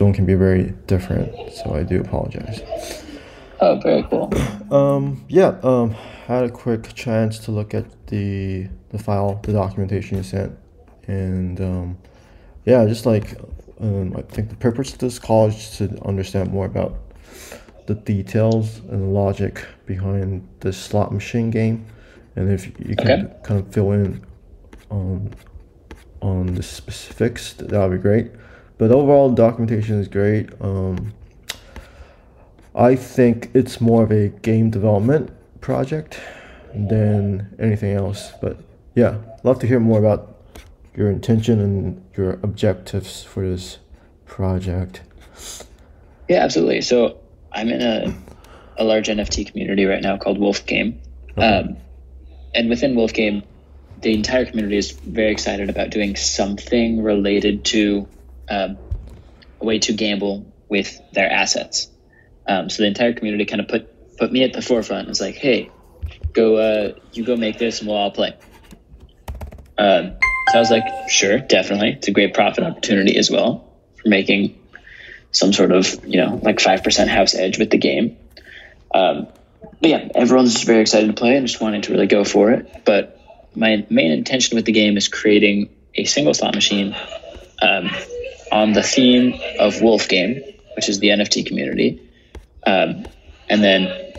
zone can be very different. So I do apologize. Oh, very cool. Um, yeah, um, had a quick chance to look at the the file, the documentation you sent, and um, yeah, just like um, I think the purpose of this call is to understand more about the details and the logic behind the slot machine game, and if you can Okay. kind of fill in on on the specifics, that would be great. But overall, the documentation is great. Um, I think it's more of a game development project than anything else. But yeah, love to hear more about your intention and your objectives for this project. Yeah, absolutely. So I'm in a, a large NFT community right now called Wolf Game. Um, and within Wolf Game, the entire community is very excited about doing something related to um, a way to gamble with their assets. Um, so the entire community kind of put put me at the forefront. It's like, hey, go, uh, you go make this, and we'll all play. Um, so I was like, sure, definitely. It's a great profit opportunity as well for making some sort of you know like five percent house edge with the game. Um, but yeah, everyone's just very excited to play and just wanting to really go for it. But my main intention with the game is creating a single slot machine um, on the theme of Wolf Game, which is the NFT community, um, and then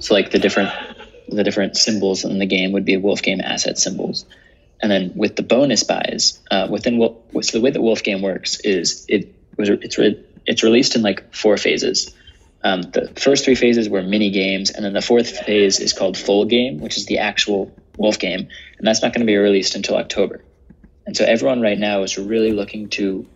so like the different the different symbols in the game would be Wolf Game asset symbols. And then with the bonus buys, uh, within Wolf, so the way that Wolf Game works is it was it's re, it's released in like four phases. Um, the first three phases were mini games, and then the fourth phase is called full game, which is the actual Wolf game, and that's not going to be released until October. And so everyone right now is really looking to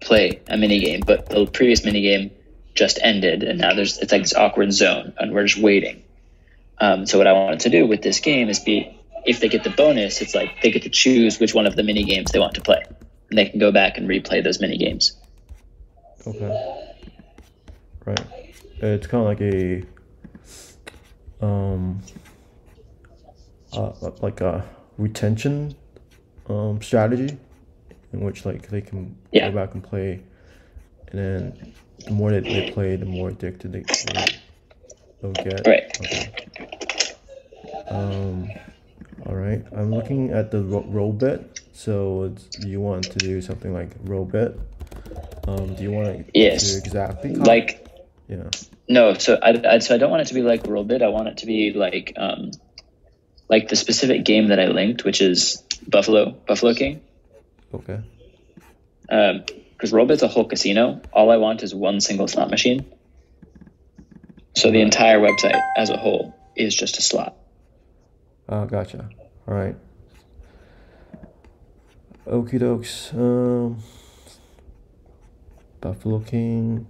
play a mini game, but the previous mini game just ended, and now there's it's like this awkward zone, and we're just waiting. Um, so what I wanted to do with this game is be if they get the bonus, it's like they get to choose which one of the mini games they want to play, and they can go back and replay those mini games. Okay. Right. It's kind of like a um uh, like a retention um strategy in which like they can Yeah. go back and play and then the more that they play the more addicted they they- they'll get. Right. Okay. Um all right. I'm looking at the ro- Rollbit. So it's, you want to do something like Rollbit? Um, do you want to Yes. do exactly? Like yeah No, so I, I so I don't want it to be like Rollbit. I want it to be like um, like the specific game that I linked, which is Buffalo Buffalo King. Okay Because Rollbit's a whole casino. All I want is one single slot machine. So the entire website as a whole is just a slot. uh, gotcha all right okie dokes um buffalo king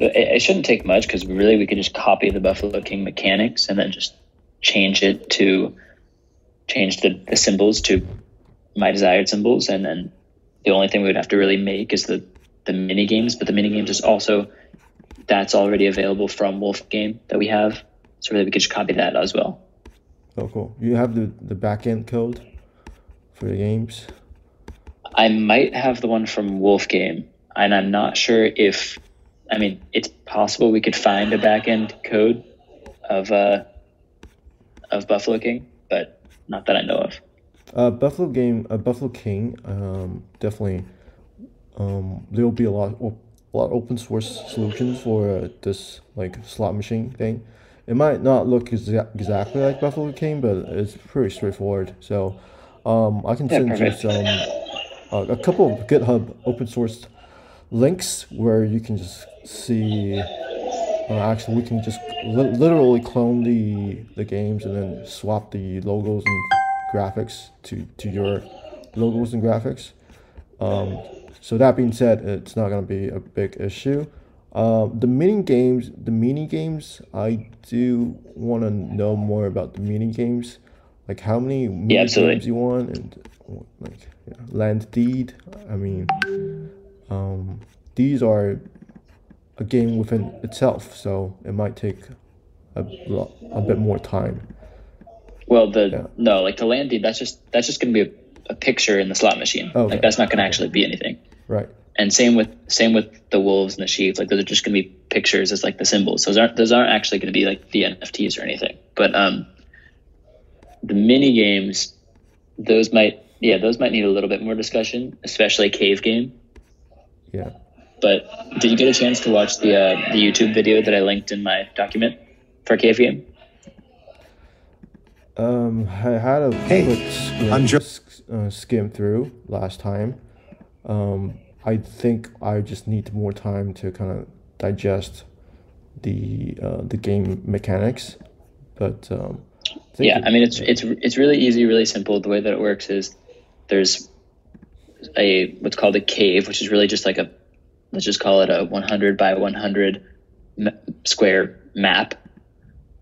It, it shouldn't take much because really we could just copy the Buffalo King mechanics and then just change it to change the, the symbols to my desired symbols, and then the only thing we would have to really make is the the mini games. But the mini games is also that's already available from Wolf Game that we have, so really we could just copy that as well. oh cool you have the the backend code for the games I might have the one from Wolf Game, and I'm not sure if, I mean, it's possible we could find a backend code of uh, of Buffalo King, but not that I know of. uh buffalo game uh, buffalo king um definitely um there will be a lot a lot of open source solutions for uh, this like slot machine thing. It might not look exa- exactly like buffalo king but it's pretty straightforward. So um i can Yeah, send you some uh, a couple of github open source links where you can just see uh, actually we can just li- literally clone the the games and then swap the logos and graphics to to your logos and graphics. Um, so that being said it's not going to be a big issue. Um, the mini games the mini games i do want to know more about the mini games. Like how many mini absolutely. games you want and like yeah, land deed i mean um, these are a game within itself, so it might take a lot, a bit more time. Well, the Yeah. no, like the land deed, that's just that's just gonna be a, a picture in the slot machine. Okay. Like that's not going to actually be anything. Right. And same with same with the wolves and the sheep. Like those are just going to be pictures as like the symbols. Those aren't those aren't actually going to be like the NFTs or anything. But um, the mini games, those might yeah those might need a little bit more discussion, especially cave game. Yeah. But did you get a chance to watch the uh, the YouTube video that I linked in my document for cave game? Um, I had a Hey, quick skim, I'm Jo- uh, skim through last time. Um, I think I just need more time to kind of digest the uh, the game mechanics. But um, thank yeah you. i mean it's it's it's really easy really simple the way that it works is there's a what's called a cave which is really just like a let's just call it a 100 by 100 m- square map.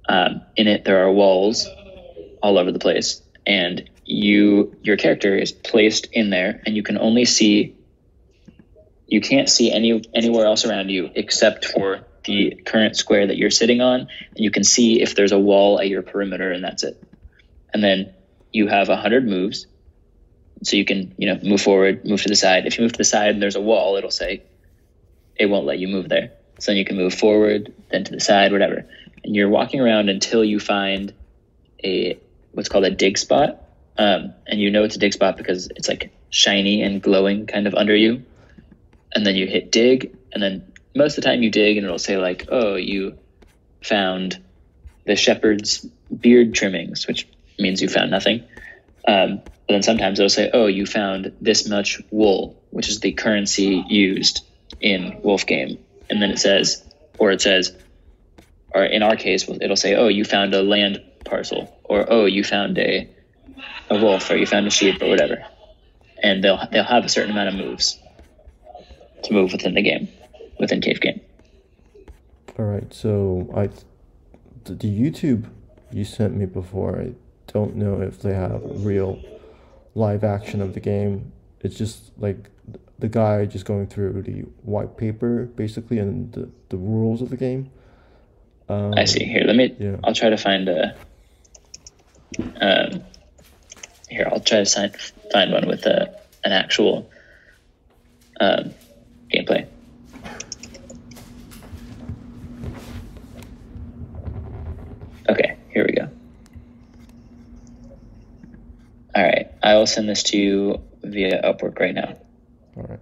Um, in it there are walls all over the place and you your character is placed in there and you can only see you can't see any anywhere else around you except for the current square that you're sitting on and you can see if there's a wall at your perimeter and that's it. And then you have 100 moves so you can you know move forward move to the side. If you move to the side and there's a wall it'll say it won't let you move there. So then you can move forward then to the side whatever. And you're walking around until you find a what's called a dig spot. Um, and you know it's a dig spot because it's like shiny and glowing kind of under you. And then you hit dig and then most of the time you dig and it'll say like oh you found the shepherd's beard trimmings which means you found nothing. Um, but then sometimes it'll say oh you found this much wool which is the currency used in wolf game and then it says or it says or in our case it'll say oh you found a land parcel or oh you found a a wolf or you found a sheep or whatever and they'll they'll have a certain amount of moves to move within the game within cave game All right. So I, the, the YouTube you sent me before. I don't know if they have real live action of the game. It's just like the guy just going through the white paper basically and the, the rules of the game. Um, i see here let me yeah. i'll try to find a um here i'll try to find find one with a an actual um gameplay okay here we go all right i will send this to you via upwork right now All right.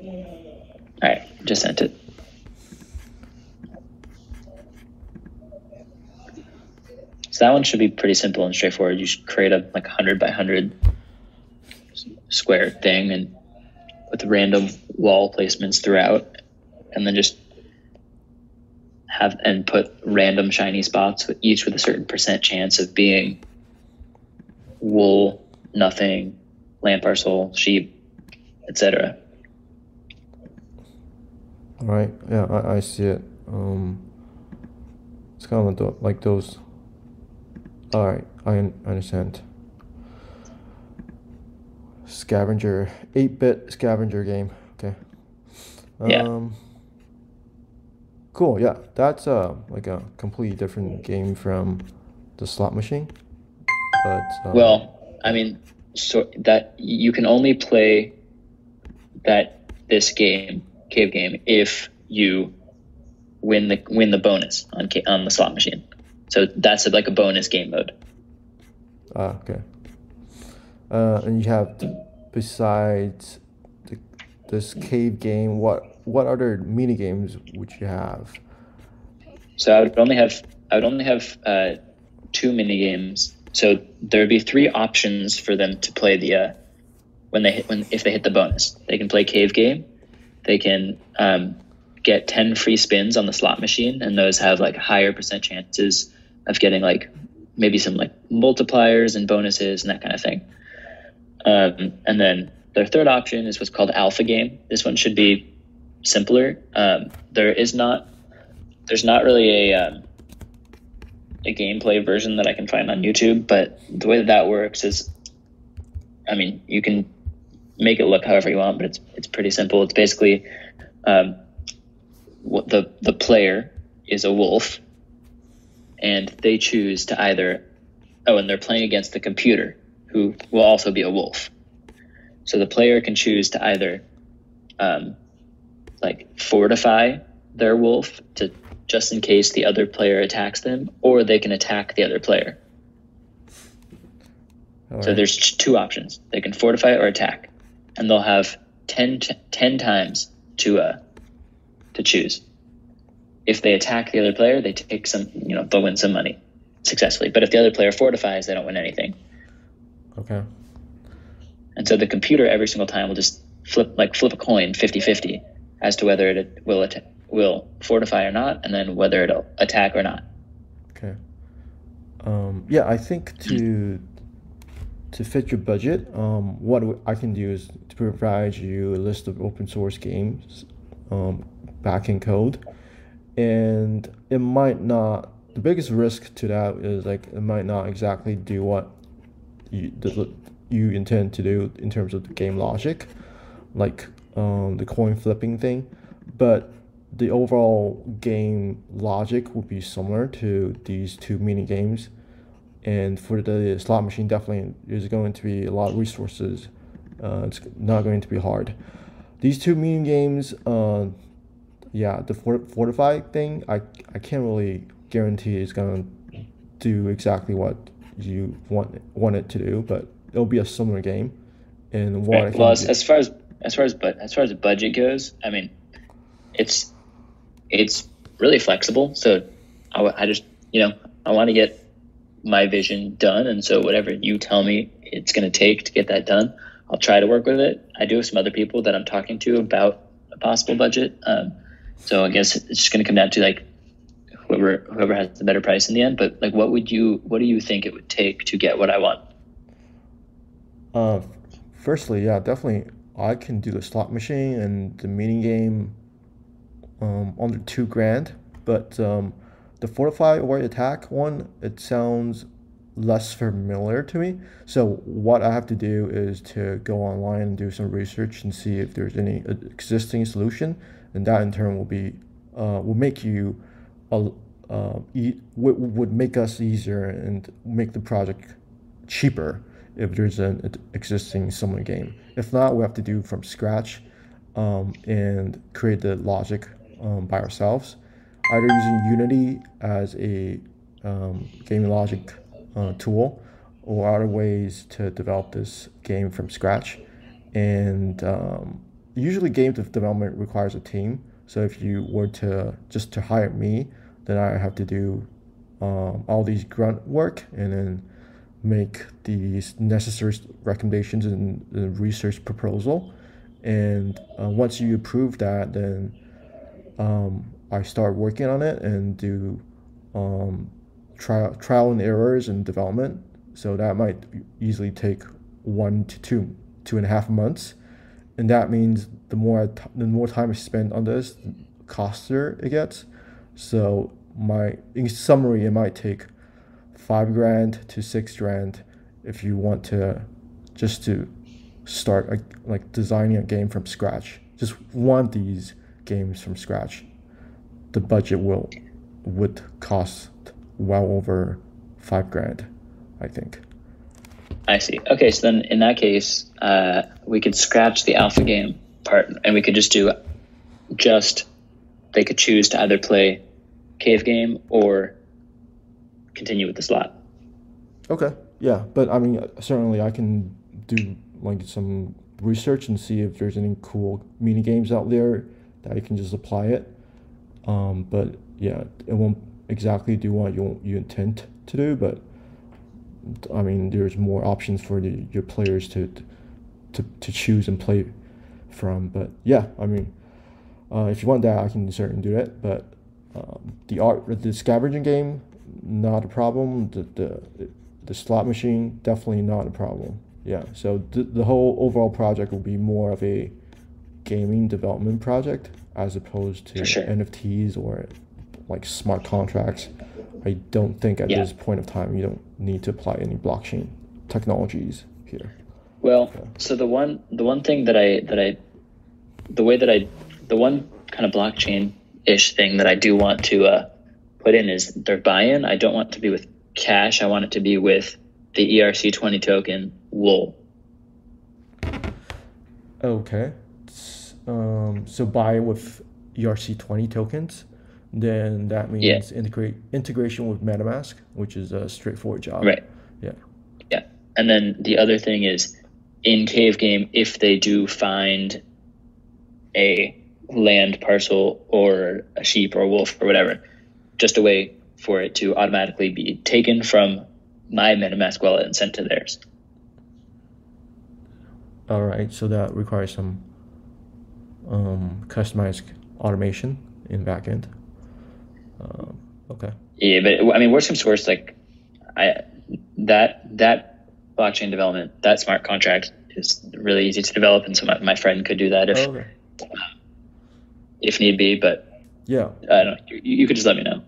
all right just sent it So that one should be pretty simple and straightforward. You should create a like hundred by hundred square thing and with random wall placements throughout, and then just have and put random shiny spots with each with a certain percent chance of being wool, nothing, land parcel, sheep, etc. All right. Yeah, I, I see it. Um, it's kind of like those. All right, I un- understand. Scavenger, eight-bit scavenger game. Okay. Yeah. Um. Cool. Yeah, that's uh like a completely different game from the slot machine. But um, Well, I mean, so that you can only play that this game, cave game, if you win the win the bonus on on the slot machine. So that's like a bonus game mode. Ah, okay. Uh, and you have besides the, this cave game, what what other mini games would you have? So I would only have I would only have uh, two mini games. So there would be three options for them to play the uh, when they hit when if they hit the bonus. They can play cave game. They can um, get ten free spins on the slot machine, and those have like higher percent chances of getting like maybe some like multipliers and bonuses and that kind of thing. Um, and then their third option is what's called alpha game. This one should be simpler. Um, there is not there's not really a um, a gameplay version that I can find on YouTube, but the way that that works is, I mean, you can make it look however you want, but it's it's pretty simple. It's basically um, what the the player is a wolf, and they choose to either oh, and they're playing against the computer, who will also be a wolf. So the player can choose to either um, like fortify their wolf to just in case the other player attacks them, or they can attack the other player. All so there's two options. They can fortify or attack, and they'll have 10, t- 10 times to uh, to choose. If they attack the other player, they take some, you know, they'll win some money successfully. But if the other player fortifies, they don't win anything. Okay. And so the computer every single time will just flip like flip a coin 50-50 as to whether it will att- will fortify or not, and then whether it'll attack or not. Okay. Um, yeah, I think to to fit your budget, um, what I can do is to provide you a list of open source games, um, backend code, and it might not. The biggest risk to that is like it might not exactly do what you the, you intend to do in terms of the game logic, like um, the coin flipping thing, but the overall game logic will be similar to these two mini games. And for the slot machine definitely is going to be a lot of resources. Uh, it's not going to be hard. These two mini games uh, yeah the fortify thing I, I can't really guarantee it's going to do exactly what you want want it to do but it'll be a similar game. And what right. well as, as far as as far as but as far as the budget goes i mean it's it's really flexible. So I, I just, you know, I want to get my vision done. And so whatever you tell me it's going to take to get that done, I'll try to work with it. I do have some other people that I'm talking to about a possible budget. Um, so I guess it's just going to come down to like whoever whoever has the better price in the end. But like, what would you what do you think it would take to get what I want? Uh, firstly, yeah, definitely. I can do the slot machine and the meeting game um, under two grand. But um, the fortify or attack one, it sounds less familiar to me. So what I have to do is to go online and do some research and see if there's any existing solution, and that in turn will be uh, will make you uh, uh, e- would make us easier and make the project cheaper if there's an existing similar game. If not, we have to do from scratch um, and create the logic um, by ourselves, either using Unity as a um, gaming logic uh, tool or other ways to develop this game from scratch. And um, usually, game development requires a team. So if you were to just to hire me, then I have to do um, all these grunt work and then make these necessary recommendations and research proposal. And uh, once you approve that, then um, I start working on it and do um, trial trial and errors and development. So that might easily take one to two two and a half months, and that means the more t- the more time I spend on this, the costlier it gets. So my in summary, it might take five grand to six grand if you want to just to start a, like designing a game from scratch. Just of these games from scratch, the budget will would cost well over five grand, I think. I see. Okay, so then in that case, uh, we could scratch the alpha game part, and we could just do just they could choose to either play cave game or continue with the slot. Okay. Yeah, but I mean, certainly I can do like some research and see if there's any cool mini games out there that you can just apply it. Um, but yeah, it won't exactly do what you you intend to do, but I mean, there's more options for the, your players to, to to choose and play from. But yeah, I mean, uh, if you want that, I can certainly do that. But um, the art, the scavenging game, not a problem. The the the slot machine, definitely not a problem. Yeah, so the, the whole overall project will be more of a gaming development project as opposed to sure. NFTs or like smart contracts. I don't think at yeah. this point of time you don't need to apply any blockchain technologies here. Well, so the one the one thing that I that I the way that I the one kind of blockchain ish thing that I do want to uh, put in is their buy-in. I don't want to be with cash. I want it to be with the ERC20 token wool. Okay. Um, so buy with ERC20 tokens, then that Yeah. means integrate integration with MetaMask, which is a straightforward job. Right. Yeah. Yeah. And then the other thing is in Cave Game, if they do find a land parcel or a sheep or a wolf or whatever, just a way for it to automatically be taken from my MetaMask wallet and sent to theirs. All right. So that requires some um, customized automation in backend. Um, okay. Yeah, but I mean, worst comes to worst, like I that that blockchain development, that smart contract is really easy to develop, and so my, my friend could do that if okay. if need be. But Yeah. I don't. know. You, you could just let me know.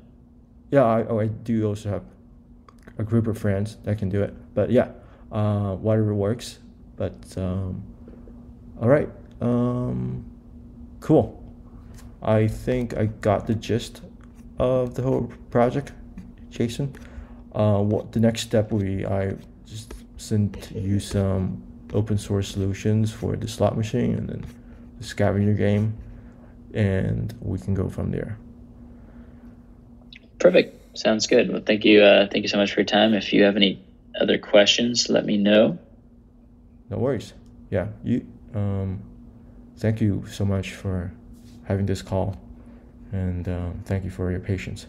Yeah. I, oh, I do also have a group of friends that can do it. But yeah, uh, whatever works. But um, all right. Um, cool. I think I got the gist of the whole project, Jason. Uh, what the next step will be? I just sent you some open source solutions for the slot machine and then the scavenger game, and we can go from there. Perfect. Sounds good. Well, thank you. Uh, thank you so much for your time. If you have any other questions, let me know. No worries. Yeah, you. Um, thank you so much for having this call, and um, thank you for your patience.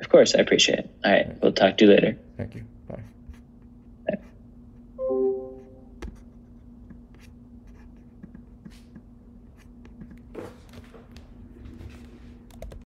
Of course, I appreciate it. All right. We'll talk to you later. Thank you.